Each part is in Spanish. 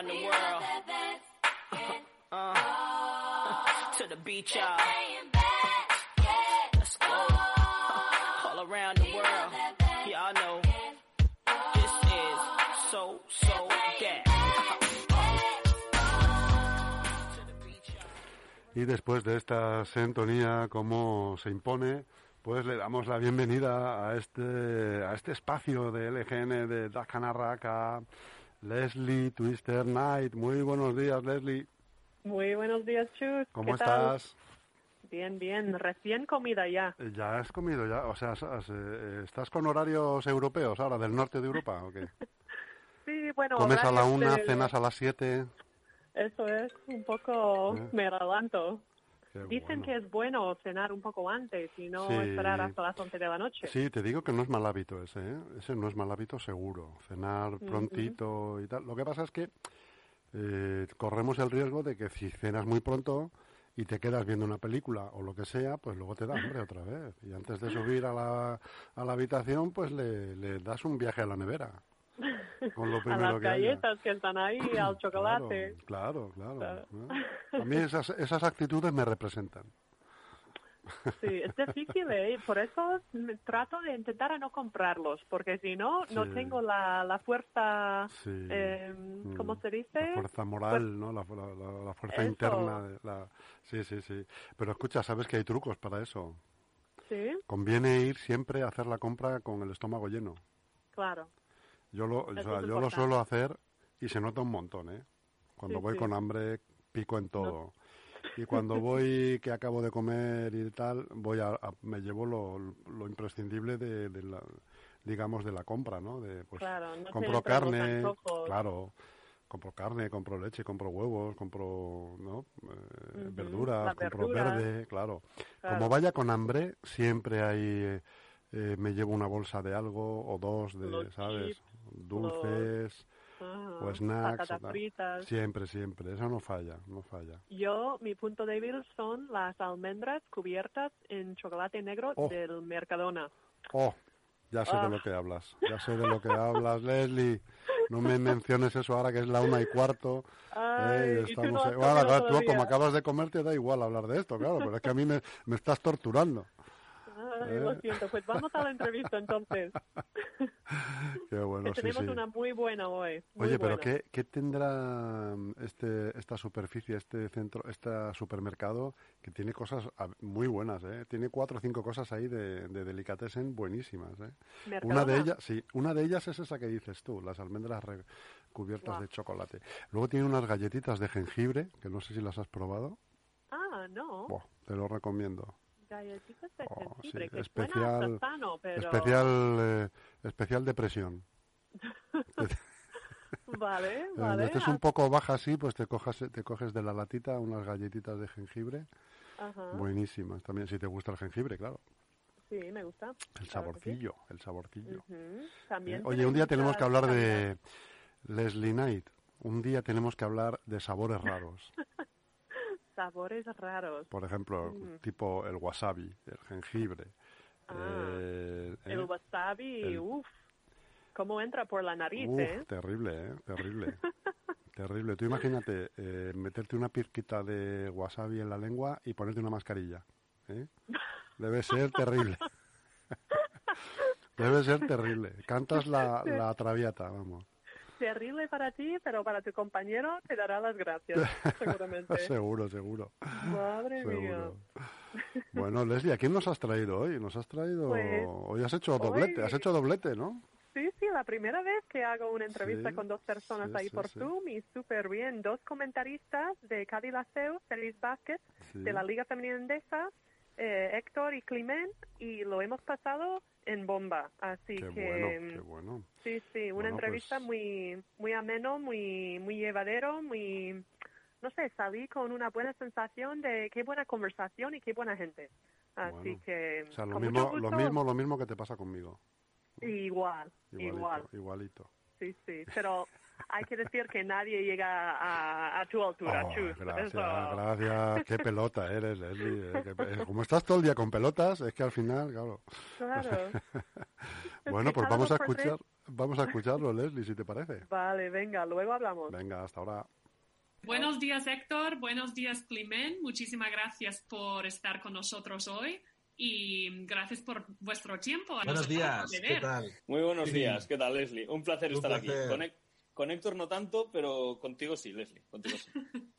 around the world. Uh, to the beach, y'all. Let's go. All around the world. Y'all know. This is so, so gas. Y después de esta sintonía, como se impone, pues le damos la bienvenida a este, a este espacio de LGN de Dakanaraka, Leslie Twister Knight. Muy buenos días, Leslie. Muy buenos días, Chus. ¿Cómo ¿Qué tal? estás? Bien, bien. Recién comida ya. Eh, ¿Ya has comido ya? O sea, has, eh, ¿estás con horarios europeos ahora, del norte de Europa o qué? Sí, bueno. ¿Comes a la una, cenas a las siete? Eso es, un poco Eh. me adelanto. Qué Dicen bueno. que es bueno cenar un poco antes y no Sí. esperar hasta las 11 de la noche. Sí, te digo que no es mal hábito ese, ¿eh? Ese no es mal hábito seguro. Cenar prontito y tal. Lo que pasa es que eh, corremos el riesgo de que si cenas muy pronto y te quedas viendo una película o lo que sea, pues luego te da hambre otra vez. Y antes de subir a la, a la habitación, pues le, le das un viaje a la nevera. Con lo a primero las que haya. galletas que están ahí, al chocolate. Claro, claro, claro. A mí esas, esas actitudes me representan. Sí, es difícil, ¿eh? Por eso trato de intentar a no comprarlos, porque si no, no Sí. tengo la, la fuerza, Sí. eh, ¿cómo se dice? La fuerza moral, ¿no? La, la- la- fuerza Eso. interna. la... Sí, sí, sí. Pero escucha, sabes que hay trucos para eso. Sí, Conviene ir siempre a hacer la compra con el estómago lleno. claro. Yo lo, o sea, yo lo suelo hacer y se nota un montón, ¿eh? Cuando Sí, voy sí. con hambre, pico en todo. Y cuando voy que acabo de comer y tal, voy a, a- me llevo lo, lo imprescindible de, de la, digamos, de la compra, ¿no? De, pues, Claro, no compro carne, claro, compro carne, compro leche, compro huevos, compro, ¿no? Eh, verduras, compro verde, claro. Claro. Como vaya con hambre, siempre hay, eh, eh, me llevo una bolsa de algo o dos de, Los ¿sabes? chips, Dulces Ah, o snacks. o fritas. Siempre, siempre. Eso no falla, no falla. Yo, mi punto débil son las almendras cubiertas en chocolate negro Oh. del Mercadona. Oh, ya sé de Ah. lo que hablas. Ya sé de lo que hablas, Leslie. No me menciones eso ahora que es la una y cuarto. Ay, Eh, y tú no. Bueno, claro, como acabas de comer te da igual hablar de esto, claro, pero es que a mí me, me estás torturando. Ay, Eh. lo siento. Pues vamos a la entrevista entonces. Qué bueno, que sí, tenemos sí. una muy buena hoy. muy Oye, pero. ¿qué, qué tendrá mm, este, esta superficie, este centro, este supermercado que tiene cosas muy buenas, ¿eh? Tiene cuatro o cinco cosas ahí de, de delicatessen buenísimas, ¿eh? Una de ellas, sí, una de ellas es esa que dices tú, las almendras cubiertas de chocolate. Luego tiene unas galletitas de jengibre, que no sé si las has probado. Ah, no. Buah, te lo recomiendo. Oh, sí, especial- sano, pero... Especial, eh, especial depresión. Vale, Eh, vale. estés un poco baja así, pues te cojas, te coges de la latita unas galletitas de jengibre. Ajá. Buenísimas también, si te gusta el jengibre, claro. Sí, me gusta. El Claro que sí. saborcillo, el saborcillo. También Eh, Oye, un día tenemos que hablar de Leslie Knight. Un día tenemos que hablar de sabores raros. Sabores raros. Por ejemplo, Mm. tipo el wasabi, el jengibre. Ah, eh, El ¿eh? wasabi, El- uff. ¿Cómo entra por la nariz, Uf, eh? terrible, ¿eh? Terrible. terrible. Tú imagínate eh, meterte una pizquita de wasabi en la lengua y ponerte una mascarilla. ¿eh? Debe ser terrible. Debe ser terrible. Cantas la, la traviata, vamos. Terrible para ti, pero para tu compañero te dará las gracias, seguramente. seguro, seguro. Madre mía. Seguro. Bueno, Leslie, ¿a quién nos has traído hoy? Nos has traído... Pues, hoy has hecho doblete, hoy- has hecho doblete, ¿no? Sí, sí, la primera vez que hago una entrevista Sí, con dos personas sí, ahí sí, por. Zoom y súper bien. Dos comentaristas de Cádiz Laseo, Feliz Vázquez, de la Liga Femenina Endesa, eh, Héctor y Climent, y lo hemos pasado en bomba. Así Qué que, bueno, qué bueno. sí, sí, una Bueno, entrevista pues- muy, muy ameno, muy, muy llevadero, muy, no sé, salí con una buena sensación de qué buena conversación y qué buena gente. Así Bueno. que, O sea, lo mismo, lo mismo, lo mismo que te pasa conmigo. Igual, Igualito, igual. igualito. Sí, sí, pero hay que decir que nadie llega a, a tu altura, Oh, Chus. gracias, Eso- gracias. Qué pelota eres, Leslie. eh, eh, como estás todo el día con pelotas, es que al final, claro. Claro. Bueno, pues vamos a escuchar, vamos a escucharlo, Leslie, si te parece. Vale, venga, luego hablamos. Venga, hasta ahora. Buenos días, Héctor. Buenos días, Climent. Muchísimas gracias por estar con nosotros hoy y gracias por vuestro tiempo. A Buenos días, ¿qué tal? Muy buenos Sí. días, ¿qué tal, Leslie? Un placer Un estar aquí. placer. Con, Hé- con Héctor no tanto, pero contigo sí, Leslie, contigo sí.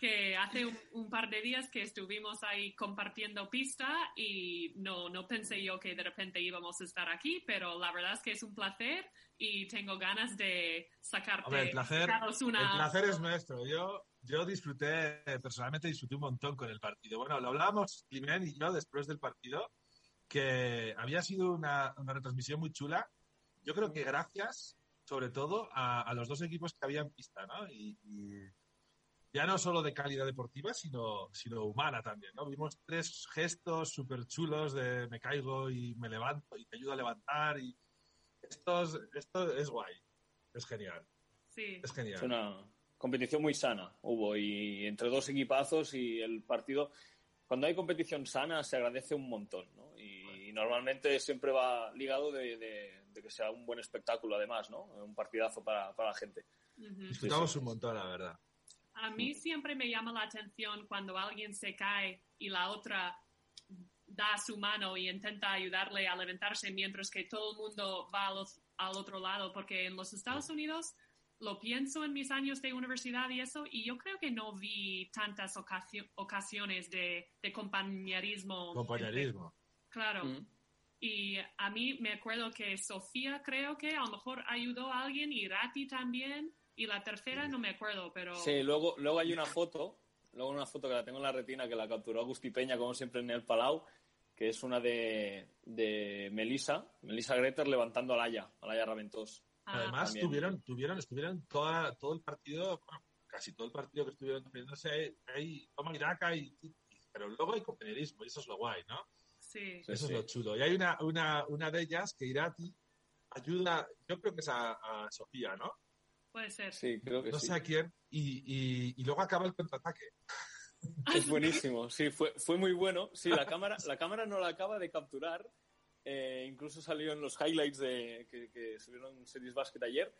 Que hace un, un par de días que estuvimos ahí compartiendo pista y no, no pensé yo que de repente íbamos a estar aquí, pero la verdad es que es un placer y tengo ganas de sacarte Hombre, el placer, una... el placer es nuestro. Yo, yo disfruté, personalmente disfruté un montón con el partido. Bueno, lo hablábamos, Climent y yo, después del partido, que había sido una, una retransmisión muy chula. Yo creo que gracias, sobre todo, a, a los dos equipos que había en pista, ¿no? Y, y ya no solo de calidad deportiva, sino, sino humana también, ¿no? Vimos tres gestos súper chulos de me caigo y me levanto y te ayudo a levantar y esto es, esto es guay, es genial, Sí. es genial. Es una competición muy sana, hubo, y entre dos equipazos y el partido. Cuando hay competición sana se agradece un montón, ¿no? Normalmente siempre va ligado de, de- de que sea un buen espectáculo, además, ¿no? Un partidazo para, para la gente. Disfrutamos un montón, la verdad. A mí siempre me llama la atención cuando alguien se cae y la otra da su mano y intenta ayudarle a levantarse mientras que todo el mundo va al, otro lado, porque en los Estados Unidos lo pienso en mis años de universidad y eso, y yo creo que no vi tantas ocasio- ocasiones de, de compañerismo. Compañerismo. Claro. Mm. Y a mí me acuerdo que Sofía creo que a lo mejor ayudó a alguien y Rati también. Y la tercera no me acuerdo, pero... Sí, luego, luego hay una foto, luego una foto que la tengo en la retina que la capturó Agustí Peña, como siempre en el Palau, que es una de, de Melissa, Melissa Greter levantando a Laia, a Laia Raventós. Ah, Además, también. tuvieron, tuvieron, estuvieron toda, todo el partido, bueno, casi todo el partido que estuvieron defendiéndose ahí, toma y, y- pero luego hay compañerismo, y eso es lo guay, ¿no? Sí. Sí, Eso sí. es lo chulo. Y hay una, una, una de ellas que Irati ayuda, yo creo que es a, a Sofía, ¿no? Puede ser. Sí, creo que No sí. sé a quién, y, y, y luego acaba el contraataque. Es buenísimo, sí, fue, fue muy bueno. Sí, la cámara, la cámara no la acaba de capturar. eh, incluso salió en los highlights de, que, que subieron Series Basket ayer.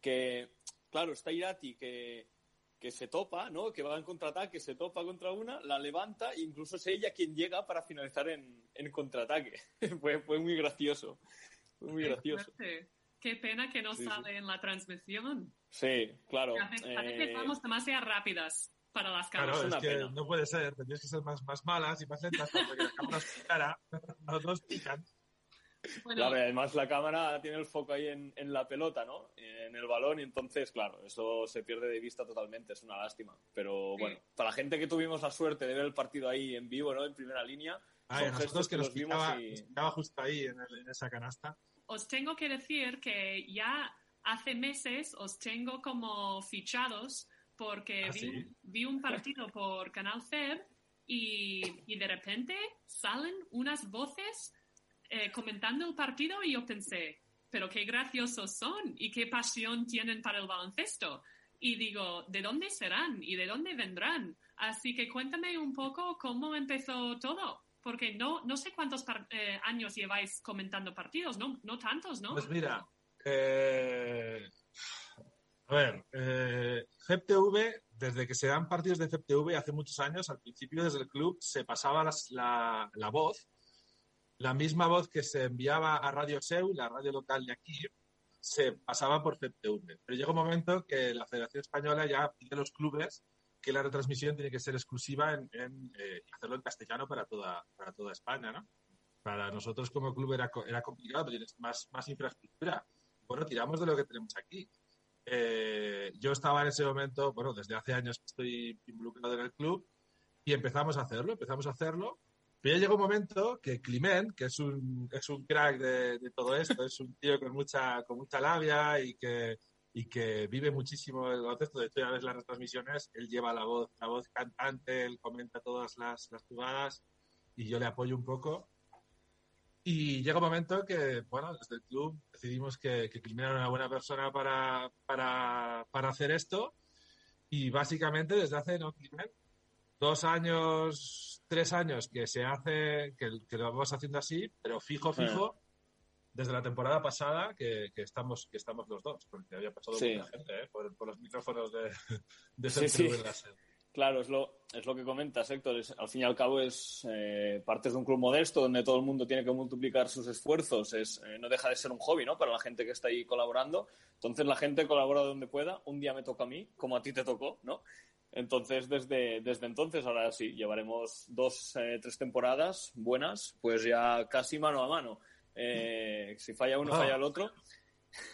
Que, claro, está Irati que, que se topa, ¿no? Que va en contraataque, se topa contra una, la levanta e incluso es ella quien llega para finalizar en, en contraataque. fue, fue muy gracioso. Fue muy Qué gracioso. Qué pena que no Sí, sí. sale en la transmisión. Sí, claro. Veces, a veces eh, vamos demasiado rápidas para las Claro, cámaras. es es una que pena. no puede ser, tendrías que ser más, más malas y más lentas porque la cámara es cara, los dos pican. Bueno, Claro, y además la cámara tiene el foco ahí en, en la pelota, ¿no? En el balón, y entonces, claro, eso se pierde de vista totalmente, es una lástima. Pero Sí. bueno, para la gente que tuvimos la suerte de ver el partido ahí en vivo, ¿no? En primera línea, Ay, son nosotros gestos que nos los vimos picaba, y... nos justo ahí en, el- en esa canasta. os tengo que decir que ya hace meses os tengo como fichados porque ¿Ah, vi, sí? vi un partido por Canal FEB y, y de repente salen unas voces eh, comentando el partido y yo pensé, pero qué graciosos son y qué pasión tienen para el baloncesto. Y digo, ¿de dónde serán y de dónde vendrán? Así que cuéntame un poco cómo empezó todo, porque no, no sé cuántos eh, años lleváis comentando partidos, no, no tantos, ¿no? Pues mira, eh, a ver, eh, FEPTV, desde que se dan partidos de FEPTV hace muchos años, al principio desde el club se pasaba las- la, la voz, la misma voz que se enviaba a Radio Seu, la radio local de aquí, se pasaba por FEPTV. Pero llega un momento que la Federación Española ya pide a los clubes que la retransmisión tiene que ser exclusiva en, en, eh, hacerlo en castellano para toda, para toda España, ¿no? Para nosotros como club era, era complicado, pero tienes más, más infraestructura. Bueno, tiramos de lo que tenemos aquí. Eh, yo estaba en ese momento, bueno, desde hace años que estoy involucrado en el club y empezamos a hacerlo, empezamos a hacerlo. Pero ya llegó un momento que Climent, que es un, es un crack de, de todo esto, es un tío con mucha, con mucha labia y que, y que vive muchísimo el baloncesto. De hecho, ya ves las retransmisiones, él lleva la voz, la voz cantante, él comenta todas las, las jugadas y yo le apoyo un poco. Y llega un momento que, bueno, desde el club decidimos que, que Climent era una buena persona para, para, para hacer esto. Y básicamente desde hace, ¿no, Climent? Dos años, tres años que se hace, que, que lo vamos haciendo así, pero fijo, fijo, desde la temporada pasada que, que estamos que estamos los dos, porque había pasado Sí. mucha gente ¿eh? por, por los micrófonos de, de Sí. Claro, es lo, es lo que comentas, Héctor. Es- al fin y al cabo es eh, parte de un club modesto donde todo el mundo tiene que multiplicar sus esfuerzos. Es, eh, no deja de ser un hobby, ¿no? Para la gente que está ahí colaborando. Entonces la gente colabora donde pueda. Un día me toca a mí, como a ti te tocó, ¿no? Entonces, desde, desde entonces, ahora sí, llevaremos dos, eh, tres temporadas buenas, pues ya casi mano a mano. Eh, si falla uno, Ah. falla el otro.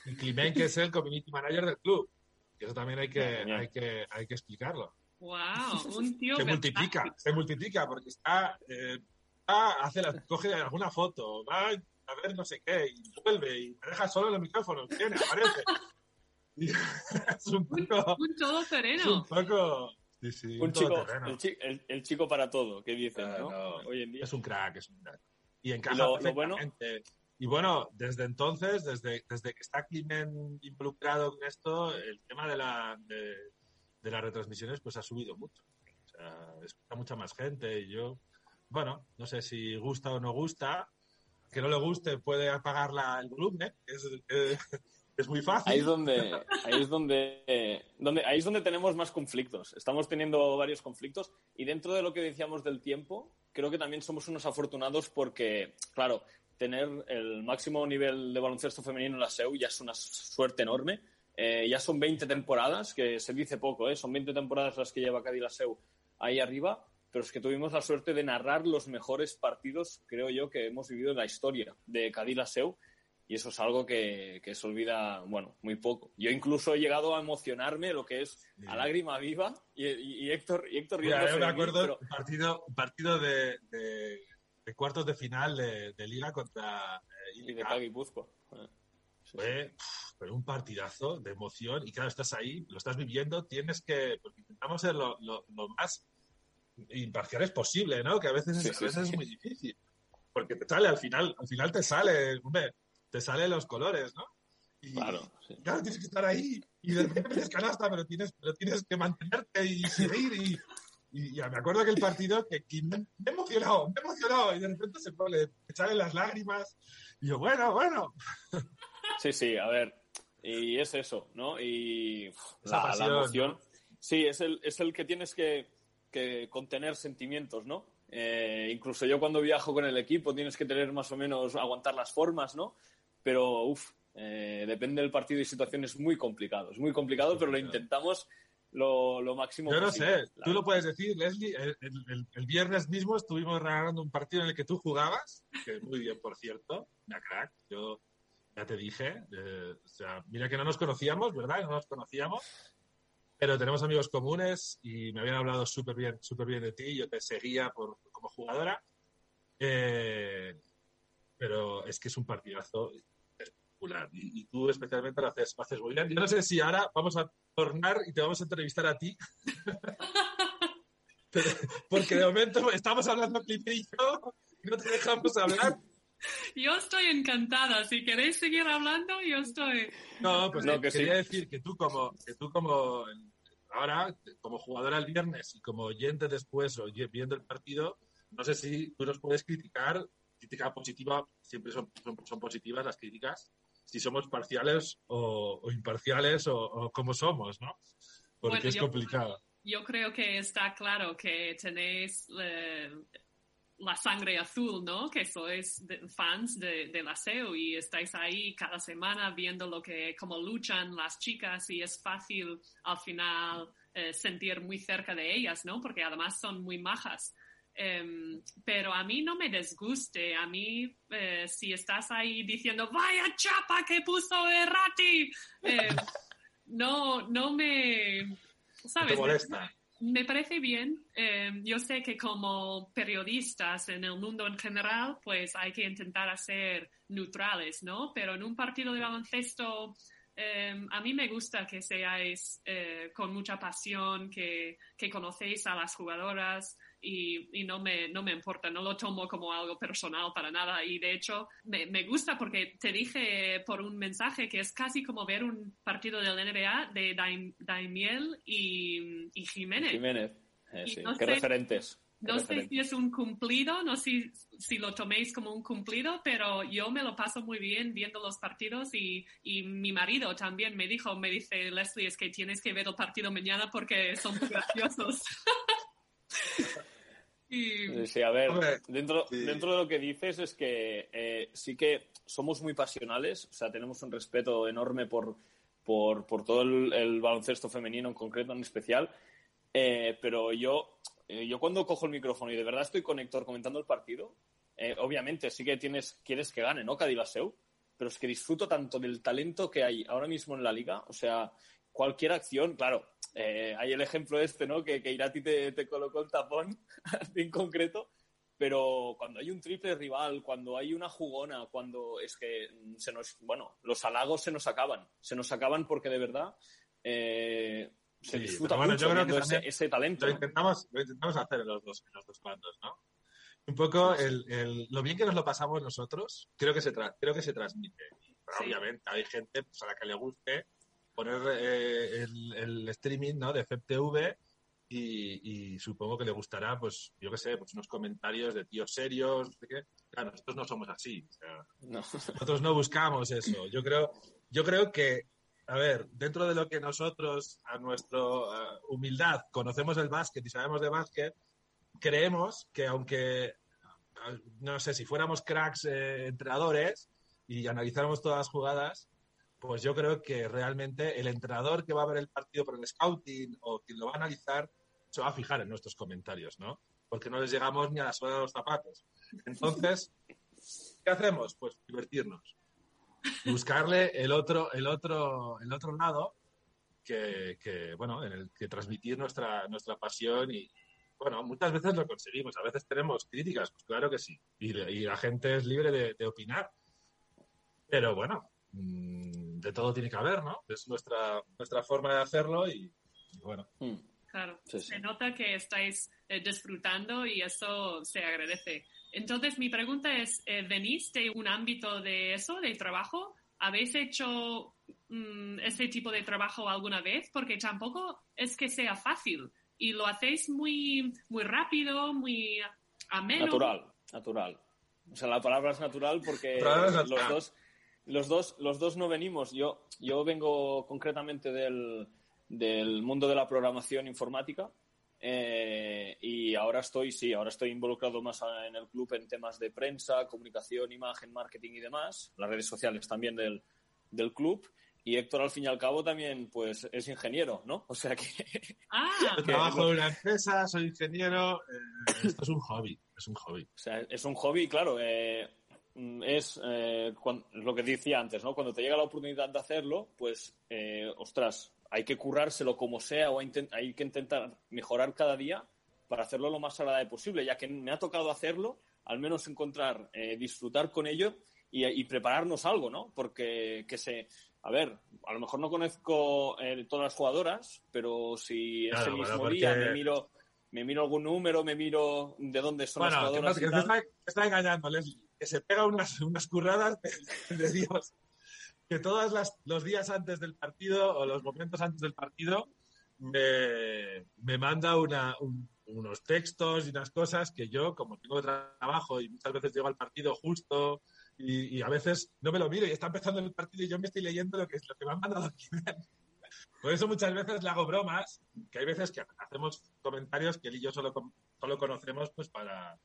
Y Climent, que es el community manager del club. Y eso también hay que, hay que, hay que explicarlo. Wow, un tío se multiplica, se multiplica porque está, eh, va, hace la, coge alguna foto, va a ver no sé qué, y vuelve y me deja solo en los micrófonos, viene, aparece. Es un poco, Un es un poco, sí, sí, Un chico, todoterreno. el, chi- el- el chico para todo, que dicen, Ah, ¿no? no. Hoy en día. es un crack, es un crack. Y encaja lo- lo bueno-. Y bueno, desde entonces, desde, desde que está Climent involucrado con esto, el tema de, la, de, de las retransmisiones pues ha subido mucho. O sea, escucha mucha más gente y yo, bueno, no sé si gusta o no gusta. Que no le guste puede apagar la, el volumen, que es, que es muy fácil. Ahí es donde, ahí es donde, eh, donde, ahí es donde tenemos más conflictos. Estamos teniendo varios conflictos y dentro de lo que decíamos del tiempo, creo que también somos unos afortunados porque, claro, tener el máximo nivel de baloncesto femenino en la SEU ya es una suerte enorme. Eh, ya son 20 temporadas, que se dice poco, ¿eh? son 20 temporadas las que lleva Cádiz la SEU ahí arriba, pero es que tuvimos la suerte de narrar los mejores partidos, creo yo, que hemos vivido en la historia de Cádiz la SEU y eso es algo que, que se olvida, bueno, muy poco. Yo incluso he llegado a emocionarme lo que es a lágrima viva y, y- y Héctor, y Héctor Mira, yo me de mí, acuerdo pero- partido, partido de, de- de cuartos de final de, de Liga contra eh. Cagui Puzco. Eh, Fue pf, fue un partidazo de emoción y claro, estás ahí, lo estás viviendo, tienes que, porque intentamos ser lo, lo- lo más imparciales posible, ¿no? Que a veces, Sí, es, a veces es muy difícil, porque te sale al final, al final te sale, hombre, te salen los colores, ¿no? Y, Claro, sí. claro, tienes que estar ahí y de repente metes canasta, pero tienes, pero tienes que mantenerte y seguir y, y ya me acuerdo que el partido que, que me me he emocionado, me he emocionado y de repente se pone, te salen las lágrimas y yo, bueno, bueno, Sí, sí, a ver. Y es eso, ¿no? Y Esa la, la pasión, emoción. ¿no? Sí, es el, es el que tienes que, que contener sentimientos, ¿no? Eh, incluso yo cuando viajo con el equipo tienes que tener más o menos, aguantar las formas, ¿no? Pero, uff, depende del partido y situación, es muy complicado. Es muy complicado, pero lo intentamos lo, lo máximo Yo no posible. sé, tú lo puedes decir, Leslie. El, el- el- el viernes mismo estuvimos regalando un partido en el que tú jugabas, que muy bien, por cierto, una crack. Yo ya te dije, eh, o sea, mira que no nos conocíamos, ¿verdad? No nos conocíamos, pero tenemos amigos comunes y me habían hablado súper bien, súper bien de ti. Yo te seguía por, como jugadora, Eh, pero es que es un partidazo espectacular y, y tú especialmente lo haces, lo haces muy bien. Yo no sé si ahora vamos a tornar y te vamos a entrevistar a ti. Pero- porque de momento estamos hablando Clipper y yo y no te dejamos hablar. Yo estoy encantada. Si queréis seguir hablando, yo estoy. No, pues No, que quería sí. decir que tú como, que tú como ahora, como jugadora el viernes y como oyente después o viendo el partido, no sé si tú nos puedes criticar, crítica positiva, siempre son, son, son positivas las críticas, si somos parciales o, o imparciales o, o cómo somos, ¿no? Porque Bueno, es yo- complicado. Yo creo que está claro que tenéis eh, la sangre azul, ¿no? Que sois de- fans de, de la SEO y estáis ahí cada semana viendo lo que, cómo luchan las chicas y es fácil al final eh, sentir muy cerca de ellas, ¿no? Porque además son muy majas. Em, pero a mí no me desguste, a mí eh, si estás ahí diciendo, vaya chapa que puso Errati, eh, no, no me... ¿No ¿Sabes? te molesta? Me parece bien. Eh, yo sé que como periodistas en el mundo en general, pues hay que intentar hacer neutrales, ¿no? Pero en un partido de baloncesto, eh, a mí me gusta que seáis eh, con mucha pasión, que, que conocéis a las jugadoras y, y no, me, no me importa, no lo tomo como algo personal para nada. Y de hecho, me, me gusta porque te dije por un mensaje que es casi como ver un partido del NBA de Daim- Daimiel y, y Jiménez. Jiménez. Eh, sí, no Qué sé- referentes. no sé si es un cumplido, no sé si lo toméis como un cumplido, pero yo me lo paso muy bien viendo los partidos y, y mi marido también me dijo, me dice, Leslie, es que tienes que ver el partido mañana porque son graciosos. Sí, a ver, Hombre, dentro, sí. dentro de lo que dices es que eh, sí que somos muy pasionales, o sea, tenemos un respeto enorme por, por, por todo el, el baloncesto femenino en concreto, en especial, eh, pero yo, eh, yo cuando cojo el micrófono y de verdad estoy con Héctor comentando el partido, eh, obviamente sí que tienes, quieres que gane, ¿no? Cadillaceu, pero es que disfruto tanto del talento que hay ahora mismo en la liga, o sea, cualquier acción, claro, eh, hay el ejemplo este, ¿no? Que, que Irati te, te colocó el tapón en concreto, pero cuando hay un triple rival, cuando hay una jugona, cuando es que se nos, bueno, los halagos se nos acaban, se nos acaban porque de verdad eh, se Sí, disfruta bueno, mucho yo creo que ese, ese talento. Lo intentamos, lo intentamos hacer en los dos, en los dos bandos, ¿no? Un poco el, el- lo bien que nos lo pasamos nosotros, creo que se, tra- creo que se transmite. Pero Sí. Obviamente hay gente pues, a la que le guste poner eh, el, el streaming ¿no? de FEPTV y, y supongo que le gustará, pues, yo qué sé, pues unos comentarios de tíos serios, no sé qué. Claro, nosotros no somos así. o sea, No. nosotros no buscamos eso. Yo creo, yo creo que, a ver, dentro de lo que nosotros, a nuestra eh, humildad, conocemos el básquet y sabemos de básquet, creemos que aunque, no sé, si fuéramos cracks eh, entrenadores y analizáramos todas las jugadas, pues yo creo que realmente el entrenador que va a ver el partido por el scouting o quien lo va a analizar se va a fijar en nuestros comentarios, ¿no? Porque no les llegamos ni a la suela de los zapatos. Entonces, ¿qué hacemos? Pues divertirnos. Buscarle el otro, el otro, el otro lado que, bueno, en el que transmitir nuestra, nuestra pasión y, bueno, muchas veces lo conseguimos. A veces tenemos críticas, pues claro que sí. Y, y la gente es libre de, de opinar. Pero bueno, mm, de todo tiene que haber, ¿no? Es nuestra, nuestra forma de hacerlo y, y bueno. Mm. Claro, Sí, sí. se nota que estáis eh, disfrutando y eso se agradece. Entonces, mi pregunta es, eh, ¿venís de un ámbito de eso, de trabajo? ¿Habéis hecho mm, ese tipo de trabajo alguna vez? Porque tampoco es que sea fácil y lo hacéis muy, muy rápido, muy ameno. Natural, natural. O sea, la palabra es natural porque los natural. dos, los dos, los dos no venimos. Yo, yo vengo concretamente del, del mundo de la programación informática eh, y ahora estoy, sí, ahora estoy involucrado más en el club en temas de prensa, comunicación, imagen, marketing y demás, las redes sociales también del, del club. Y Héctor, al fin y al cabo, también pues es ingeniero, ¿no? O sea que Ah, Yo trabajo en una empresa, soy ingeniero. eh, esto es un hobby, es un hobby. O sea, es un hobby, claro. eh, es eh, lo que decía antes, ¿no? Cuando te llega la oportunidad de hacerlo, pues, eh, ostras, hay que currárselo como sea o hay, hay que intentar mejorar cada día para hacerlo lo más agradable posible, ya que me ha tocado hacerlo, al menos encontrar, eh, disfrutar con ello y, y prepararnos algo, ¿no? Porque que se... A ver, a lo mejor no conozco eh, todas las jugadoras, pero si Claro, ese bueno, mismo porque- día me miro, me miro algún número, me miro de dónde son las Bueno, que, no- jugadoras. que te tal. está, te está engañando, Leslie. Que se pega unas, unas curradas de, de Dios. Que todos los días antes del partido o los momentos antes del partido me, me manda una, un- unos textos y unas cosas que yo, como tengo trabajo y muchas veces llego al partido justo y, y a veces no me lo miro y está empezando el partido y yo me estoy leyendo lo que, lo que me han mandado aquí. Por eso muchas veces le hago bromas, que hay veces que hacemos comentarios que él y yo solo, solo conocemos pues para,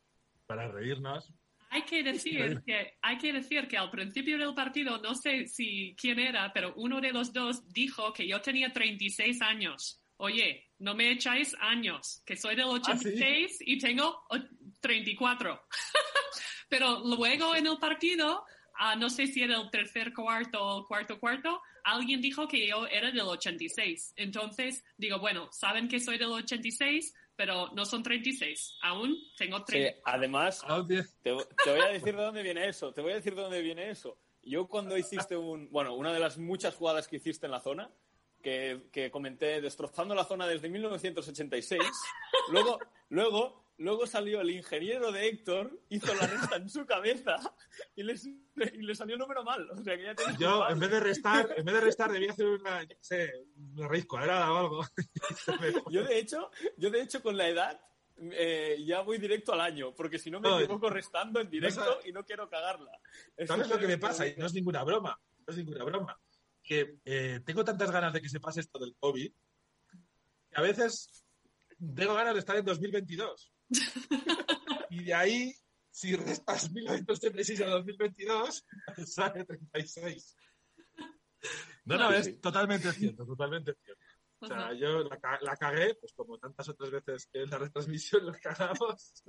para reírnos. Hay que decir que hay que decir que al principio del partido no sé si quién era, pero uno de los dos dijo que yo tenía 36 años. Oye, no me echáis años, que soy del 86 y tengo o- 34. pero luego en el partido, ah, no sé si era el tercer cuarto o el cuarto cuarto, alguien dijo que yo era del 86. Entonces digo, bueno, saben que soy del 86, pero no son 36. Aún tengo Sí, 30. además, Ah, te, te voy a decir de dónde viene eso. Te voy a decir de dónde viene eso. Yo cuando hiciste un... Bueno, una de las muchas jugadas que hiciste en la zona, que, que comenté destrozando la zona desde 1986, luego, luego, luego salió el ingeniero de Héctor, hizo la resta en su cabeza y le, y salió el número mal. O sea que ya Yo, en vez de restar, en vez de restar, debía hacer una, yo sé, una raíz cuadrada o algo. Yo de hecho, yo de hecho con la edad eh, ya voy directo al año, porque si no me No, equivoco restando en directo y no quiero cagarla. ¿Sabes lo que me pasa? Y no es ninguna broma, no es ninguna broma. Que eh, tengo tantas ganas de que se pase esto del COVID, que a veces tengo ganas de estar en 2022. Y de ahí, si restas 1936 a 2022, sale 36. No, no, es totalmente cierto, totalmente cierto. O sea, Ajá. yo la, la cagué, pues como tantas otras veces que en la retransmisión la cagamos.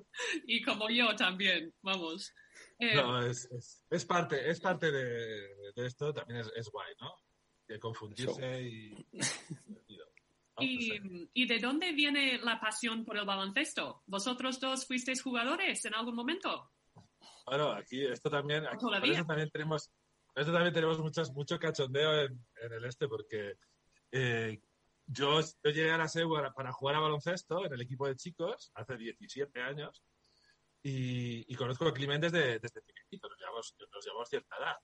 Y como yo también, vamos. Eh, No, es, es, es parte, es parte de, de esto, también es, es guay, ¿no? De confundirse y... y, No sé. ¿Y de dónde viene la pasión por el baloncesto? ¿Vosotros dos fuisteis jugadores en algún momento? Bueno, aquí esto también, aquí, por eso también tenemos, eso también tenemos muchas, mucho cachondeo en, en el este, porque eh, yo, yo llegué a la SEU para, para jugar a baloncesto en el equipo de chicos hace 17 años y, y conozco a Climent desde, desde pequeñito, nos llevamos, nos llevamos cierta edad.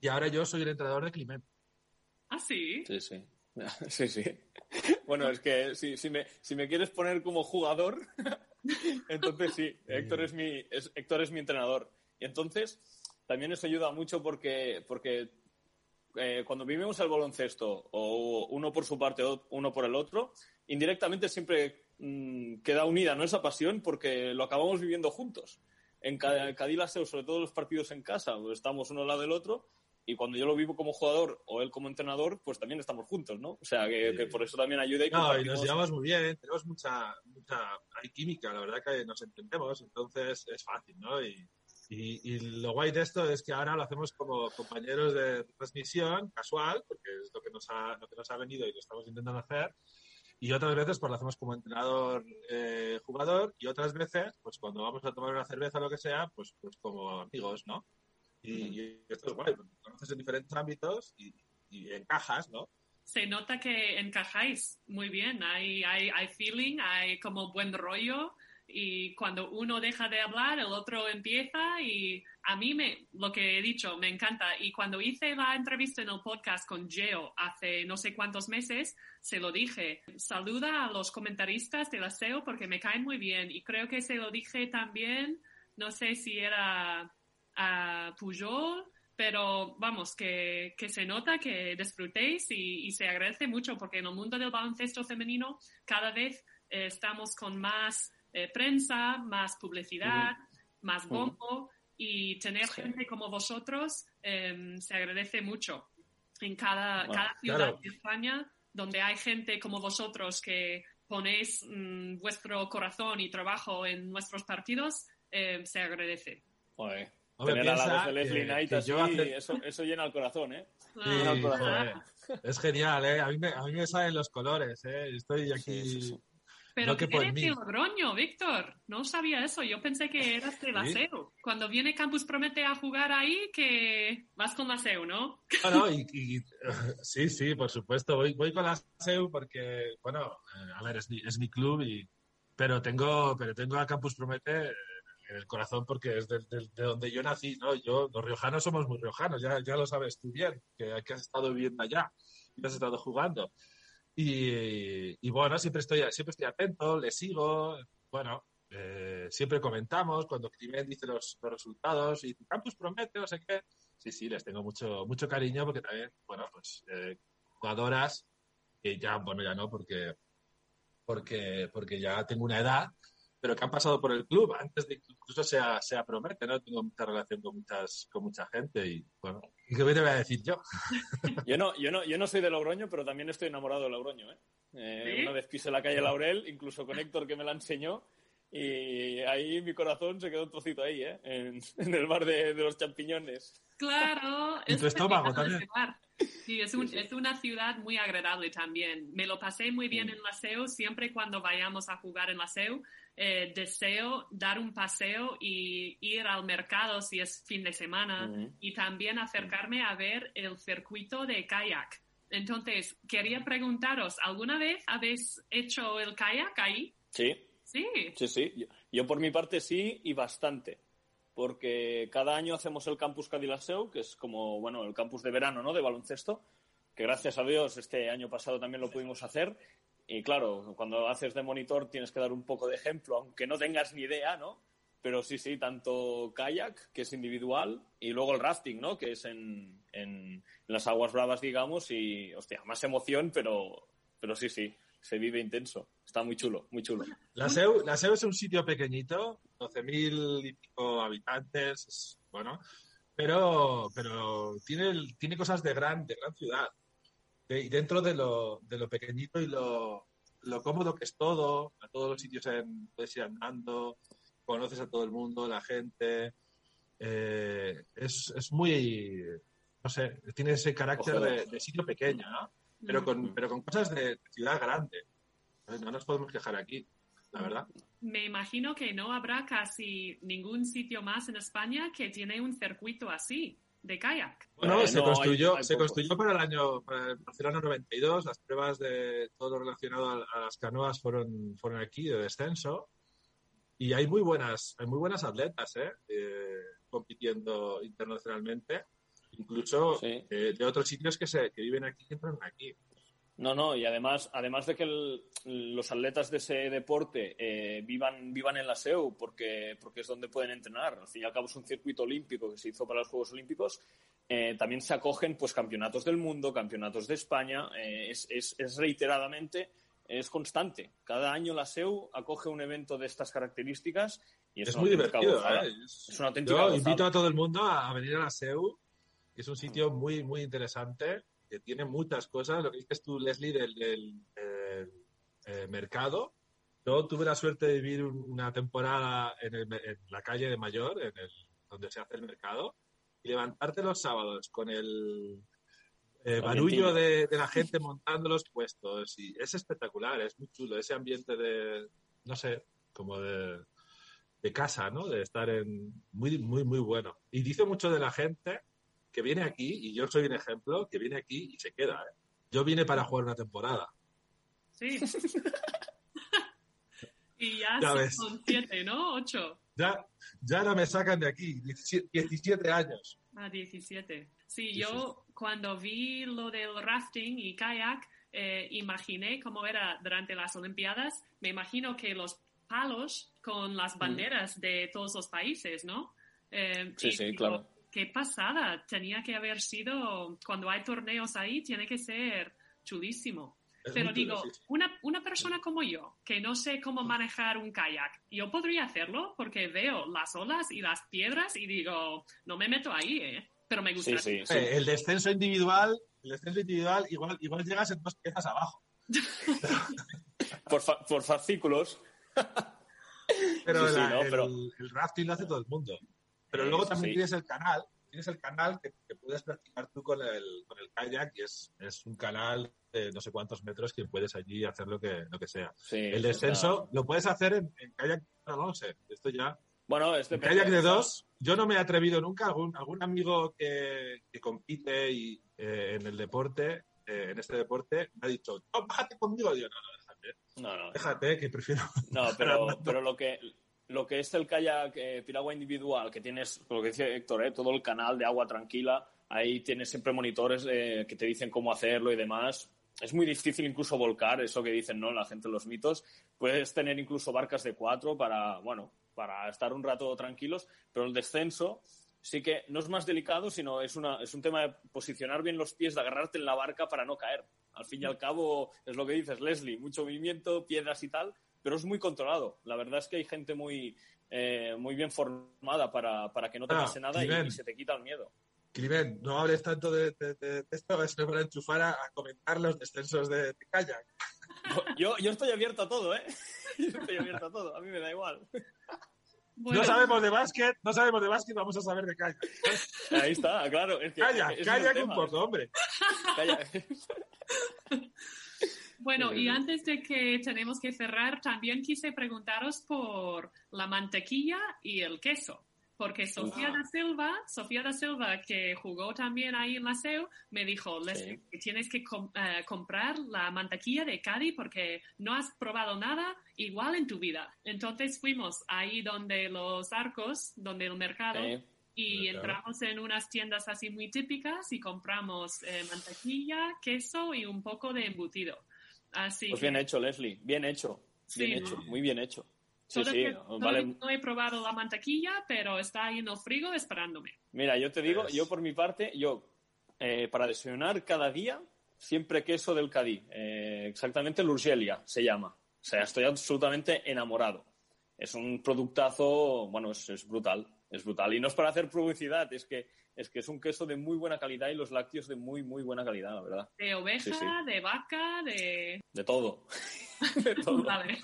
Y ahora yo soy el entrenador de Climent. Ah, sí. Sí, sí. Sí, sí. Bueno, es que si, si, me, si me quieres poner como jugador, entonces sí, Héctor es mi, es, Héctor es mi entrenador. Y entonces también eso ayuda mucho porque, porque eh, cuando vivimos el baloncesto, o uno por su parte o uno por el otro, indirectamente siempre mm, queda unida ¿no? esa pasión porque lo acabamos viviendo juntos. En Ca- Cadillac, sobre todo los partidos en casa, pues estamos uno al lado del otro y cuando yo lo vivo como jugador o él como entrenador, pues también estamos juntos, ¿no? O sea, que, Sí. que por eso también ayuda y No, y nos llevamos muy bien, tenemos mucha, mucha, hay química, la verdad que nos entendemos, entonces es fácil, ¿no? Y, y, y lo guay de esto es que ahora lo hacemos como compañeros de transmisión, casual, porque es lo que nos ha, lo que nos ha venido y lo estamos intentando hacer. Y otras veces pues lo hacemos como entrenador eh, jugador y otras veces pues cuando vamos a tomar una cerveza o lo que sea pues, pues como amigos, ¿no? Y, y esto es guay, conoces en diferentes ámbitos y, y encajas, ¿no? Se nota que encajáis muy bien. Hay, hay, hay feeling, hay como buen rollo. Y cuando uno deja de hablar, el otro empieza. Y a mí, me, lo que he dicho, me encanta. Y cuando hice la entrevista en el podcast con Geo hace no sé cuántos meses, se lo dije. Saluda a los comentaristas de la SEO porque me caen muy bien. Y creo que se lo dije también, no sé si era a Pujol, pero vamos, que, que se nota que disfrutéis y, y se agradece mucho porque en el mundo del baloncesto femenino cada vez eh, estamos con más eh, prensa, más publicidad, más bombo y tener Sí. gente como vosotros eh, se agradece mucho. En cada, Bueno, cada ciudad claro. de España donde hay gente como vosotros que ponéis mm, vuestro corazón y trabajo en nuestros partidos, eh, se agradece. Hombre, tener a la piensa voz de Leslie que- Knight que así, yo hace- eso, eso llena el corazón, ¿eh? Sí, Llena el corazón. Es genial, ¿eh? A mí, me, a mí me salen los colores, ¿eh? Estoy aquí... Sí, sí, sí. Pero No que eres de Logroño, Víctor. No sabía eso. Yo pensé que eras de la Sí. Cuando viene Campus Promete a jugar ahí, que vas con la SEU, ¿no? No, no, y, y- sí, sí, por supuesto. Voy, voy con la SEU porque, bueno, eh, a ver, es mi, es mi club, y, pero tengo pero tengo a Campus Promete en el corazón porque es del- del- de, donde yo nací, ¿no? Yo, los riojanos somos muy riojanos, ya, ya lo sabes tú bien, que, que has estado viviendo allá y has estado jugando. Y, y bueno, siempre estoy, siempre estoy atento, le sigo, bueno, eh, siempre comentamos cuando Climent dice los, los resultados y Campus promete, no sé qué. Sí, sí, les tengo mucho, mucho cariño porque también, bueno, pues eh, jugadoras que ya, bueno, ya no, porque, porque, porque ya tengo una edad, pero que han pasado por el club antes de que incluso sea, sea promete, ¿no? Tengo mucha relación con muchas, con mucha gente y, bueno, ¿y qué te voy a decir yo? Yo no, yo no, yo no soy de Logroño, pero también estoy enamorado de Logroño, ¿eh? Eh, ¿Sí? Una vez pisé la calle Laurel, incluso con Héctor que me la enseñó, y ahí mi corazón se quedó un trocito ahí, ¿eh? En, en el bar de, de los champiñones. Claro. Es tu estómago también. Sí, es, un- Sí, sí. es una ciudad muy agradable también. Me lo pasé muy bien Mm. en la SEU. Siempre cuando vayamos a jugar en la SEU, eh, deseo dar un paseo y ir al mercado si es fin de semana y también acercarme a ver el circuito de kayak. Entonces, quería preguntaros, ¿alguna vez habéis hecho el kayak ahí? Sí, Sí. sí, sí. Yo, yo por mi parte sí y bastante. Porque cada año hacemos el campus Cadilaseu, que es como, bueno, el campus de verano, ¿no? De baloncesto, que gracias a Dios este año pasado también lo pudimos hacer. Y claro, cuando haces de monitor tienes que dar un poco de ejemplo, aunque no tengas ni idea, ¿no? Pero sí, sí, tanto kayak, que es individual, y luego el rafting, ¿no? Que es en, en las aguas bravas, digamos, y, hostia, más emoción, pero, pero sí, sí, se vive intenso. Está muy chulo, muy chulo. La SEU, la SEU es un sitio pequeñito, 12.000 y pico habitantes, es- bueno, pero, pero tiene, tiene cosas de gran, de gran ciudad. De- y dentro de lo, de lo pequeñito y lo, lo cómodo que es todo, a todos los sitios en- puedes ir andando, conoces a todo el mundo, la gente. eh, es, es muy, no sé, tiene ese carácter de, de sitio pequeño, ¿no? Pero con, pero con cosas de ciudad grande. No nos podemos quejar aquí, la verdad. Me imagino que no habrá casi ningún sitro más en España que tiene un circuito así de kayak. Bueno, Eh, se, no, construyó, hay- hay se construyó para el año para el Barcelona 92. Las pruebas de todo lo relacionado a, a las canoas fueron, fueron aquí, de descenso. Y hay muy buenas, hay muy buenas atletas ¿eh? Eh, compitiendo internacionalmente. Incluso Sí. eh, de otros sitios que, se, que viven aquí y entran aquí. No, no, y además, además de que el- los atletas de ese deporte eh, vivan, vivan en la SEU, porque, porque es donde pueden entrenar. Al fin y al cabo es un circuito olímpico que se hizo para los Juegos Olímpicos. eh, también se acogen pues campeonatos del mundo, campeonatos de España. eh, es, es- es reiteradamente, es constante. Cada año la SEU acoge un evento de estas características y es, muy divertido. Es, una auténtica yo gozada. invito a todo el mundo a, a venir a la SEU, que es un sitio muy, muy interesante, que tiene muchas cosas. Lo que dices tú, Leslie, del, eh, mercado. Yo tuve la suerte de vivir un- una temporada en, el- en la calle de Mayor, en el, donde se hace el mercado, y levantarte los sábados con el eh, barullo de, de la gente montando los puestos. Y es espectacular, es muy chulo. Ese ambiente de, no sé, como de, de casa, ¿no? De estar en muy, muy, muy bueno. Y dice mucho de la gente que viene aquí, y yo soy un ejemplo, que viene aquí y se queda, ¿eh? Yo vine para jugar una temporada. Sí. y ya, Ya son ves. siete, ¿no? Ocho. Ya, ya no me sacan de aquí, 17, 17 años. A 17. Sí, yo cuando vi lo del rafting y kayak, eh, imaginé cómo era durante las Olimpiadas. Me imagino que los palos con las banderas de todos los países, ¿no? Eh, Sí, y sí, claro. Qué pasada. Tenía que haber sido, cuando hay torneos ahí, tiene que ser chulísimo. Es Pero digo, una, una persona como yo, que no sé cómo manejar un kayak, yo podría hacerlo porque veo las olas y las piedras y digo, no me meto ahí, ¿eh? Pero me gusta. Sí, sí, sí. Eh, El descenso individual, el descenso individual, igual, igual llegas en dos piezas abajo. Por, fa- por fascículos. Pero, Sí, sí, la- no, el, pero- el rafting lo hace todo el mundo. Pero Eh, luego también sí. tienes el canal, tienes el canal que, que puedes practicar tú con el, con el kayak y es, es un canal de no sé cuántos metros que puedes allí hacer lo que, lo que sea. Sí, El descenso está- lo puedes hacer en, en kayak, no, no sé, esto ya. Bueno, es En depende, kayak de dos, yo no me he atrevido nunca. Algún, algún amigo que, que compite y, eh, en el deporte, eh, en este deporte, me ha dicho, no, bájate conmigo. Yo, no, no, déjate, No, no. déjate, que prefiero. No, pero, pero lo que lo que es el kayak eh, piragua individual, que tienes, lo que decía Héctor, eh, todo el canal de agua tranquila, ahí tienes siempre monitores eh, que te dicen cómo hacerlo y demás. Es muy difícil incluso volcar, eso que dicen ¿no? la gente en los mitos. Puedes tener incluso barcas de cuatro para, bueno, para estar un rato tranquilos, pero el descenso sí que no es más delicado, sino es, una, es un tema de posicionar bien los pies, de agarrarte en la barca para no caer. Al fin y al cabo, es lo que dices, Leslie, mucho movimiento, piedras y tal, pero es muy controlado. La verdad es que hay gente muy, eh, muy bien formada para, para que no te Ah, pase nada y, se te quita el miedo. Climent, no hables tanto de, de- de- de esto, es para enchufar a, a comentar los descensos de, de kayak. Yo, yo estoy abierto a todo, ¿eh? Yo estoy abierto a todo, a mí me da igual. Bueno, No sabemos de básquet, no sabemos de básquet, vamos a saber de kayak. Ahí está, claro. Es que, Kayak, ese es kayak un tema. poco, hombre. Kayak. Bueno, y sí. antes de que tenemos que cerrar, también quise preguntaros por la mantequilla y el queso. Porque Sofía da Silva, Sofía da Silva, que jugó también ahí en la me dijo, que tienes que com- eh, comprar la mantequilla de Cádiz porque no has probado nada igual en tu vida. Entonces fuimos ahí donde los arcos, donde el mercado, Sí. y entramos en unas tiendas así muy típicas y compramos eh, mantequilla, queso y un poco de embutido. Así Pues que bien hecho, Leslie. Bien hecho. Sí, Bien ¿no? hecho. Muy bien hecho. Sí, sí. no, Vale. no he probado la mantequilla, pero está ahí en el frigo esperándome. Mira, yo te digo, Es- yo por mi parte, yo eh, para desayunar cada día, siempre queso del Cadí. Eh, exactamente l'Urgelia se llama. O sea, estoy absolutamente enamorado. Es un productazo, bueno, es, es brutal, es brutal. Y no es para hacer publicidad, es que, es que es un queso de muy buena calidad y los lácteos de muy, muy buena calidad, la verdad. De oveja, Sí, sí. de vaca, de... De todo. de todo. Vale.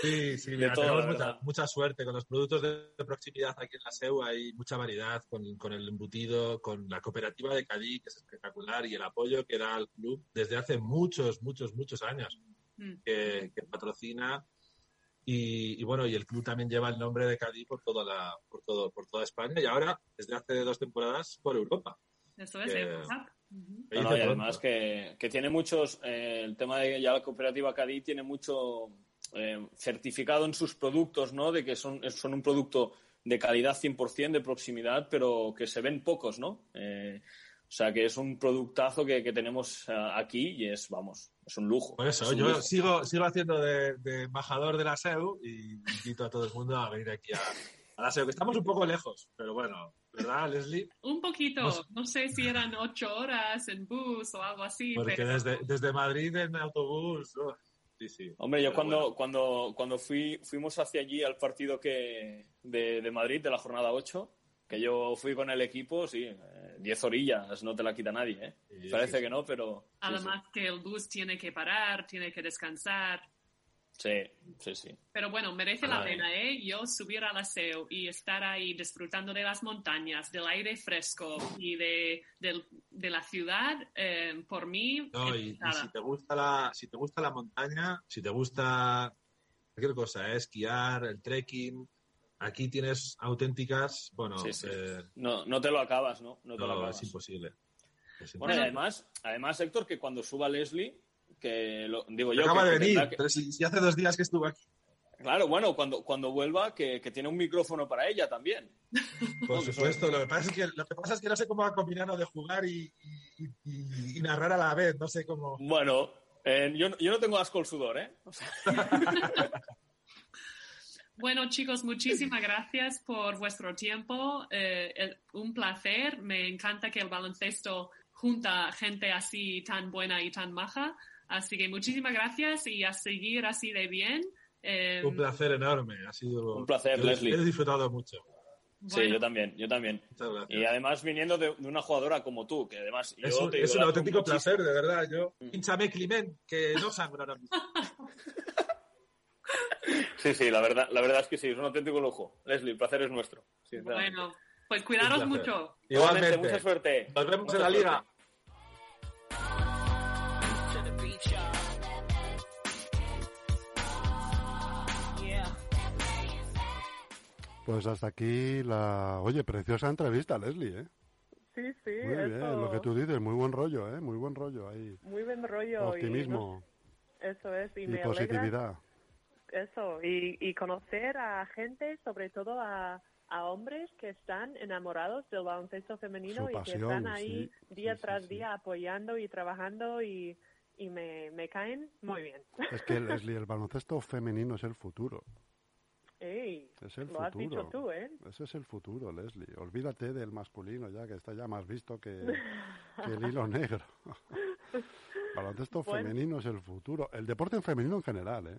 Sí, sí, De mira, todo, tenemos mucha, mucha suerte con los productos de, de proximidad aquí en la SEU. Hay mucha variedad con, con el embutido, con la cooperativa de Cadí, que es espectacular, y el apoyo que da al club desde hace muchos, muchos, muchos años Mm. que, que patrocina. Y, y bueno, y el club también lleva el nombre de Cadí por toda, la, por, todo, por toda España y ahora, desde hace dos temporadas, por Europa. Eso es, No, no, y además que, que tiene muchos, eh, el tema de ya la cooperativa Cadí tiene mucho eh, certificado en sus productos, ¿no? De que son, son un producto de calidad 100%, de proximidad, pero que se ven pocos, ¿no? O sea, que es un productazo que, que tenemos eh, aquí y es, vamos, es un lujo. Por eso, Es yo lujo. sigo, sigo haciendo de, de embajador de la SEU y invito a todo el mundo a venir aquí a, a la SEU, que estamos un poco lejos, pero bueno, ¿verdad, Leslie? Un poquito, No sé. no sé si eran ocho horas en bus o algo así, Porque pero desde, desde Madrid en autobús, uf, sí, sí. Hombre, yo Pero cuando, bueno. cuando, cuando fui, fuimos hacia allí al partido que, de, de Madrid, de la jornada 8, que yo fui con el equipo, sí, eh, 10 orillas, no te la quita nadie, ¿eh? Sí, Parece sí, que no, pero... sí, además que el bus tiene que parar, tiene que descansar. Sí, sí, sí. Pero bueno, merece la Ay. pena, ¿eh? Yo subir al aseo y estar ahí disfrutando de las montañas, del aire fresco y de, del- de la ciudad, eh, por mí, No, y, y si te gusta la, si te gusta la montaña, si te gusta cualquier cosa, ¿eh? esquiar, el trekking, aquí tienes auténticas, bueno, Sí, sí. eh, No, no te lo acabas, ¿no? No te lo acabas. es imposible. Es Bueno, y además, además, Héctor, que cuando suba Leslie, que lo, digo yo... Acaba que- de venir, que- pero si, si hace dos días que estuvo aquí. Claro, bueno, cuando, cuando vuelva, que, que tiene un micrófono para ella también. Por supuesto, lo que, pasa es que, lo que pasa es que no sé cómo va a combinar lo de jugar y, y- y- y narrar a la vez, no sé cómo. Bueno, eh, yo, yo no tengo asco el sudor, ¿eh? O sea, Bueno, chicos, muchísimas gracias por vuestro tiempo. Eh, el- un placer. Me encanta que el baloncesto junta gente así tan buena y tan maja. Así que muchísimas gracias y a seguir así de bien. Eh, Un placer enorme, ha sido. Un placer, yo- Leslie. He disfrutado mucho. Sí, bueno, yo también, yo también. Muchas gracias. Y además viniendo de, de una jugadora como tú, que además yo Es un, te es un auténtico muchísimo. placer, de verdad. Yo, Mm. pinchame Climent, que no sangro ahora mismo. Sí, sí, la verdad, la verdad es que sí, es un auténtico lujo. Leslie, el placer es nuestro. bueno, pues cuidaros mucho. Igualmente, mucha suerte. Nos vemos Mucha en la liga. Pues hasta aquí la... Oye, preciosa entrevista, Leslie, ¿eh? Sí, sí, Muy bien, lo que tú dices, muy buen rollo, ¿eh? Muy buen rollo ahí. Muy buen rollo. y Optimismo no- eso es, y, y, me alegra positividad. Eso, y, y conocer a gente, sobre todo a, a hombres que están enamorados del baloncesto femenino y que están ahí sí, día sí, tras sí. día apoyando y trabajando y, y me, me caen muy bien. Es que, Leslie, el baloncesto femenino es el futuro. Ey, Es el lo has futuro. dicho tú, ¿eh? Ese es el futuro, Leslie. Olvídate del masculino ya, que está ya más visto que, que el hilo negro. baloncesto Bueno. femenino es el futuro. El deporte en femenino en general, ¿eh?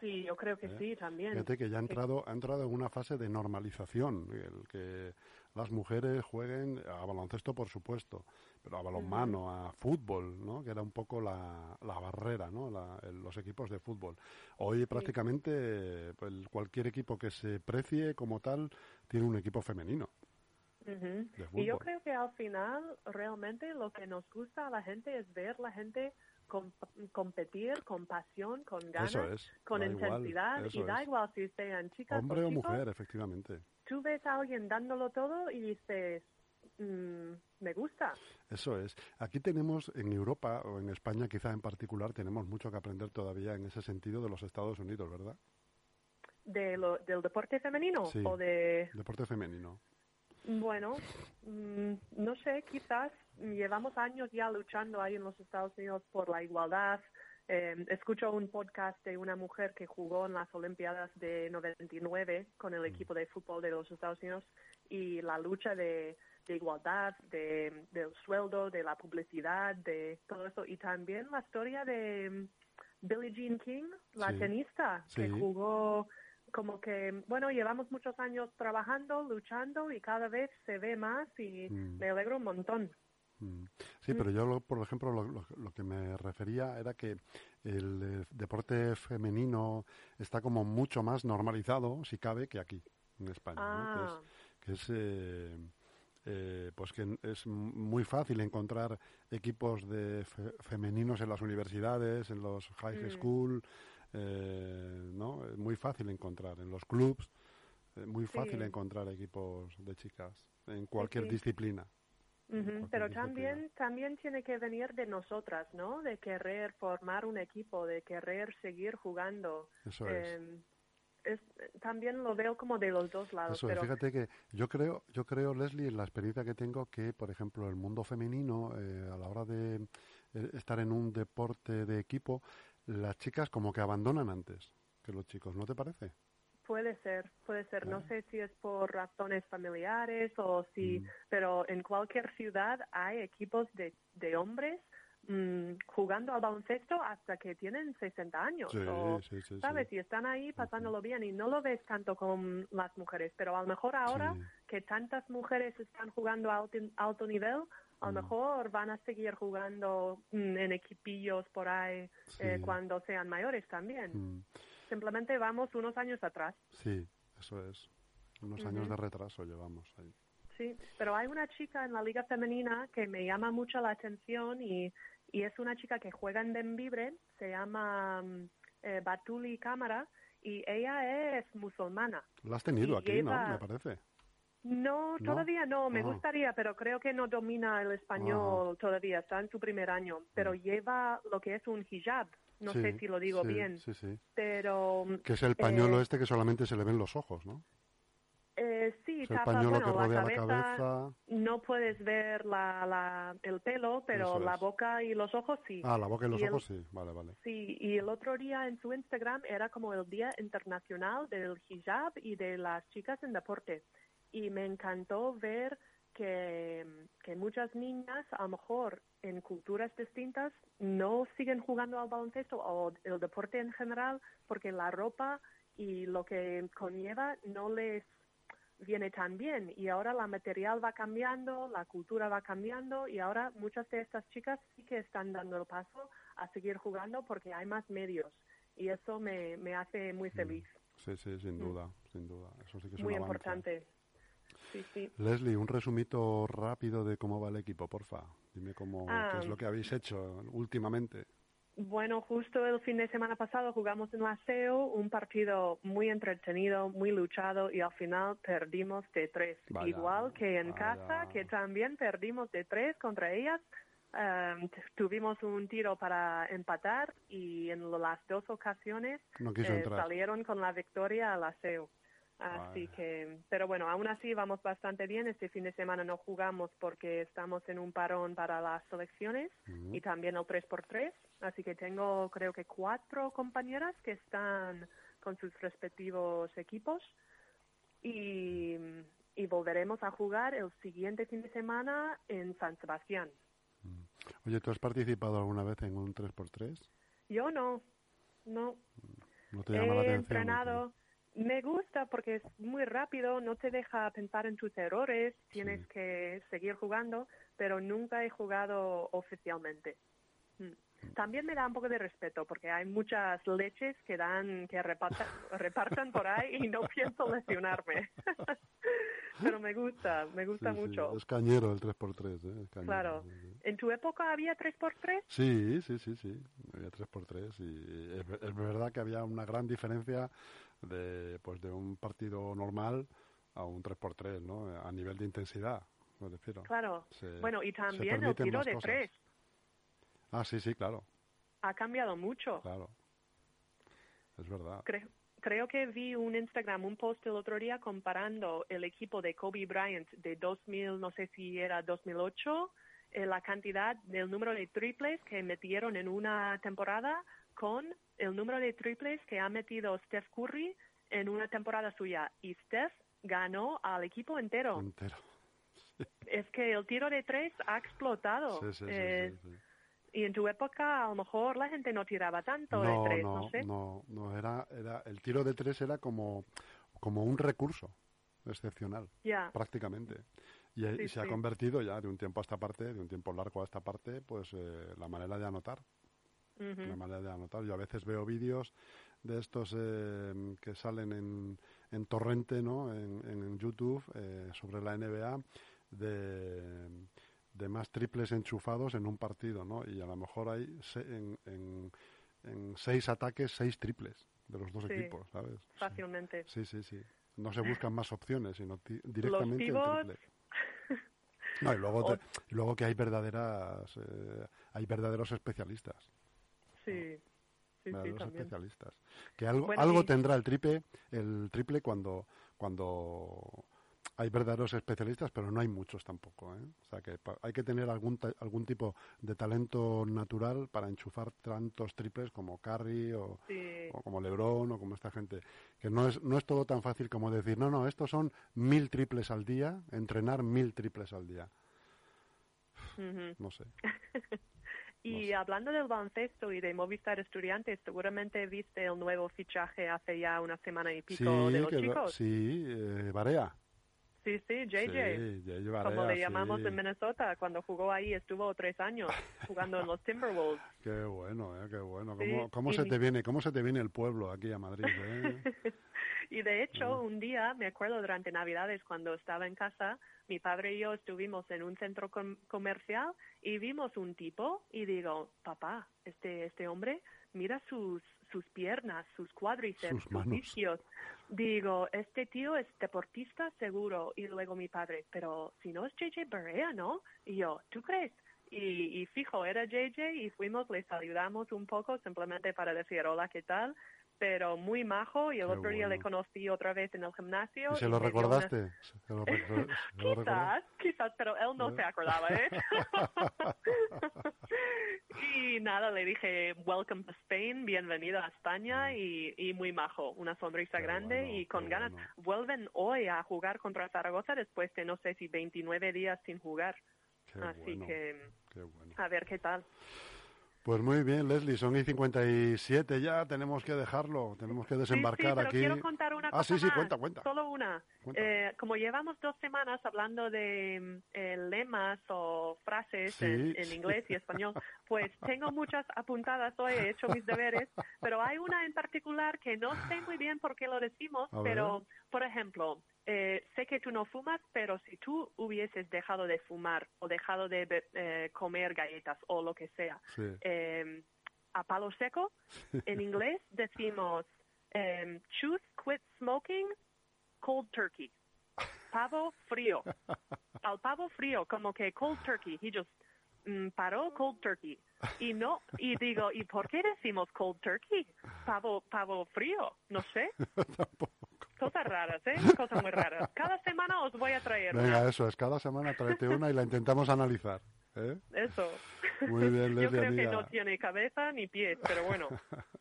Sí, yo creo que ¿Eh? sí, también. Fíjate que ya ha Sí. entrado, ha entrado en una fase de normalización, el que las mujeres jueguen a baloncesto, por supuesto, pero a balonmano, a fútbol, ¿no? Que era un poco la, la barrera, ¿no? La- el- los equipos de fútbol. Hoy prácticamente pues, cualquier equipo que se precie como tal tiene un equipo femenino. Y yo creo que al final realmente lo que nos gusta a la gente es ver la gente com- competir con pasión, con ganas, es. con igual, intensidad y da es. igual si sean chicas Hombre o chicos, mujer, efectivamente. Tú ves a alguien dándolo todo y dices, "Mm, me gusta. Eso es. Aquí tenemos, en Europa o en España quizá en particular, tenemos mucho que aprender todavía en ese sentido de los Estados Unidos, ¿verdad? De lo, ¿Del deporte femenino Sí. o de...? Deporte femenino. Bueno, mm, no sé, quizás llevamos años ya luchando ahí en los Estados Unidos por la igualdad eh, escucho un podcast de una mujer que jugó en las Olimpiadas de 99 con el equipo de fútbol de los Estados Unidos y la lucha de, de igualdad, de, del sueldo, de la publicidad, de todo eso. Y también la historia de mm, Billie Jean King, la Sí. tenista, que jugó como que, bueno, llevamos muchos años trabajando, luchando y cada vez se ve más y Mm. me alegro un montón. Mm. Sí, pero yo, lo- por ejemplo, lo, lo- lo que me refería era que el deporte femenino está como mucho más normalizado, si cabe, que aquí, en España. ¿no? Ah, Que es, que es, eh, eh, pues que es muy fácil encontrar equipos de fe- femeninos en las universidades, en los high Mm. school, eh, ¿no? Es muy fácil encontrar en los clubs, muy fácil Sí. encontrar equipos de chicas en cualquier sí. disciplina. Cualquier Pero también, también tiene que venir de nosotras, ¿no? De querer formar un equipo, de querer seguir jugando. Eso es. Eh, es, también lo veo como de los dos lados. Eso es, fíjate que yo creo, yo creo, Leslie, en la experiencia que tengo, que, por ejemplo, el mundo femenino, eh, a la hora de eh, estar en un deporte de equipo, las chicas como que abandonan antes que los chicos, ¿no te parece? Puede ser, puede ser. No sé si es por razones familiares o si, Mm. pero en cualquier ciudad hay equipos de, de hombres mm, jugando al baloncesto hasta que tienen 60 años. Sí, o, sí, sí, ¿Sabes? Y están ahí pasándolo bien y no lo ves tanto con las mujeres, pero a lo mejor ahora que tantas mujeres están jugando a alto, alto nivel, a lo Mm. mejor van a seguir jugando en equipillos por ahí eh, cuando sean mayores también. Mm, Simplemente vamos unos años atrás. sí, eso es. Unos años de retraso llevamos ahí. Sí, pero hay una chica en la liga femenina que me llama mucho la atención y, y es una chica que juega en Denvibre, se llama mm, eh, Batuli Cámara y ella es musulmana. La has tenido Y aquí, lleva- ¿no? Me parece. No, todavía no, me Ah. gustaría, pero creo que no domina el español todavía, está en su primer año, pero lleva lo que es un hijab, no. Sí, sé si lo digo sí, bien, Sí, pero Que es el pañuelo Eh, este que solamente se le ven los ojos, ¿no? eh, sí, Es el tapa, pañuelo bueno, que rodea la la cabeza, no puedes ver la, la, el pelo, pero la boca y los ojos sí. Ah, la boca y los Y el- ojos, sí. Vale, vale. Sí, y el otro día en su Instagram era como el Día Internacional del Hijab y de las chicas en deporte. Y me encantó ver que, que muchas niñas, a lo mejor en culturas distintas, no siguen jugando al baloncesto o el deporte en general porque la ropa y lo que conlleva no les viene tan bien. Y ahora la material va cambiando, la cultura va cambiando y ahora muchas de estas chicas sí que están dando el paso a seguir jugando porque hay más medios. Y eso me, me hace muy feliz, Sí, sí, sin duda, sin duda. Eso sí que es muy importante. Sí, sí. Leslie, un resumito rápido de cómo va el equipo, porfa. Dime cómo, Ah. qué es lo que habéis hecho últimamente. Bueno, justo el fin de semana pasado jugamos en la SEO un partido muy entretenido, muy luchado y al final perdimos de tres. Vaya, Igual que en vaya. casa, que también perdimos de tres contra ellas. T- tuvimos un tiro para empatar y en las dos ocasiones No eh, salieron con la victoria a la SEO. Así que, pero bueno, aún así vamos bastante bien. Este fin de semana no jugamos porque estamos en un parón para las selecciones Ujú. y también el 3x3. Así que tengo creo que cuatro compañeras que están con sus respectivos equipos y, y volveremos a jugar el siguiente fin de semana en San Sebastián. Oye, ¿tú has participado alguna vez en un 3x3? Yo no, no. ¿No te llama la He atención? entrenado. Me gusta porque es muy rápido, no te deja pensar en tus errores, tienes Sí. que seguir jugando, pero nunca he jugado oficialmente. Mm. También me da un poco de respeto porque hay muchas leches que dan, que repartan, repartan por ahí y no pienso lesionarme. Pero me gusta, me gusta sí, mucho. Sí. Es cañero el 3x3. ¿eh? Cañero, claro. Sí, ¿En tu época había 3x3? Sí, sí, sí, sí. Había 3x3 y es, es verdad que había una gran diferencia de, pues, de un partido normal a un 3x3, ¿no? A nivel de intensidad, me refiero. Claro. Se, bueno, y también el tiro de 3 Ah, sí, sí, claro, ha cambiado mucho. claro. Es verdad. Cre- creo que vi un Instagram, un post el otro día comparando el equipo de Kobe Bryant de 2000, no sé si era 2008, eh, la cantidad del número de triples que metieron en una temporada con el número de triples que ha metido Steph Curry en una temporada suya. Y Steph ganó al equipo entero. Entero. Es que el tiro de tres ha explotado. Sí, sí, sí, Eh, sí, sí. Y en tu época a lo mejor la gente no tiraba tanto No, de tres, no, no, sé. no, no, era, era, el tiro de tres era como, como un recurso excepcional, Ya, prácticamente. Y, y Sí, se ha convertido ya de un tiempo a esta parte, de un tiempo largo a esta parte, pues eh, la manera de anotar. La manera de anotar. Yo a veces veo vídeos de estos eh, que salen en, en torrente, ¿no? En, en YouTube eh, sobre la NBA de, de más triples enchufados en un partido, ¿no? Y a lo mejor hay se- en, en, en seis ataques, seis triples de los dos Sí. equipos, ¿sabes? Sí. fácilmente. Sí, sí, sí. No se buscan más opciones, sino ti- directamente el triple. No, y luego, te- y luego que hay verdaderas, eh, hay verdaderos especialistas Sí, sí, sí, también. especialistas. Que algo, Bueno, algo tendrá el triple, el triple cuando, cuando hay verdaderos especialistas, pero no hay muchos tampoco. ¿eh? O sea que hay que tener algún, ta- algún tipo de talento natural para enchufar tantos triples como Curry o, Sí, o como LeBron o como esta gente. Que no es, no es todo tan fácil como decir, no, no, estos son mil triples al día, entrenar mil triples al día. No sé. Y sé. hablando del baloncesto y de Movistar Estudiantes, seguramente viste el nuevo fichaje hace ya una semana y pico Sí, de los chicos. sí, eh, Barea. Sí, sí, JJ. Sí, JJ como Barea, le llamamos sí. en Minnesota, cuando jugó ahí estuvo tres años jugando en los Timberwolves. Qué bueno, eh, qué bueno. Sí, ¿Cómo, cómo y se mi- te viene, cómo se te viene el pueblo aquí a Madrid? eh? Y de hecho, un día, me acuerdo durante Navidades, cuando estaba en casa, mi padre y yo estuvimos en un centro com- comercial y vimos un tipo y digo, papá, este, este hombre, mira sus, sus piernas, sus cuádriceps, Sus isquios. Digo, este tío es deportista seguro. Y luego mi padre, pero si no es JJ Barea, ¿no? Y yo, ¿tú crees? Y, y fijo, era JJ y fuimos, les saludamos un poco simplemente para decir hola, ¿qué tal? Pero muy majo y el Qué otro día le conocí otra vez en el gimnasio. ¿Y se lo dio una- recordaste? ¿Se lo, se? Quizás, quizás, pero él no ¿Eh? se acordaba, ¿eh? y nada, le dije, welcome to Spain, bienvenido a España y, y muy majo, una sonrisa Qué grande bueno, y con ganas. bueno. Vuelven hoy a jugar contra Zaragoza después de no sé si 29 días sin jugar. Qué Así bueno, que qué bueno. a ver qué tal. Pues muy bien, Leslie, son y 57 ya, tenemos que dejarlo, tenemos que Sí, desembarcar sí, pero aquí. quiero contar una ah, cosa sí, sí, más. cuenta, cuenta. Solo una. Cuenta. Eh, como llevamos dos semanas hablando de mm, eh, lemas o frases Sí, en, en sí. inglés y español, pues tengo muchas apuntadas hoy, he hecho mis deberes, pero hay una en particular que no sé muy bien por qué lo decimos, pero, por ejemplo, eh, sé que tú no fumas, pero si tú hubieses dejado de fumar o dejado de be- eh, comer galletas o lo que sea, Sí. eh, a palo seco, en inglés decimos em, choose quit smoking cold turkey. Pavo frío. Al pavo frío, como que cold turkey. He just mm, paró cold turkey. Y no, y digo, ¿y por qué decimos cold turkey? Pavo, pavo frío, no sé. Tampoco. Cosas raras, ¿eh? Cosas muy raras. Cada semana os voy a traer Venga, una. eso es, cada semana tráete una y la intentamos analizar. ¿eh? Eso. Muy bien, Yo Leslie, creo que no tiene cabeza ni pies, pero bueno.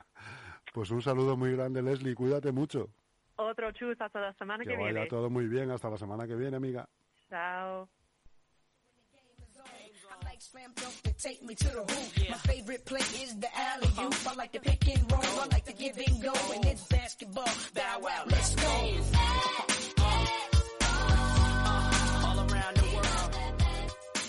Pues un saludo muy grande, Leslie, cuídate mucho. Otro chus hasta la semana Que que vaya viene. todo muy bien, hasta la semana que viene, amiga. Chao. Like slam dunk to take me to the hoop. My favorite play is the alley oop. I like the pick and roll. I like the give and go. And it's basketball. Bow wow, let's go.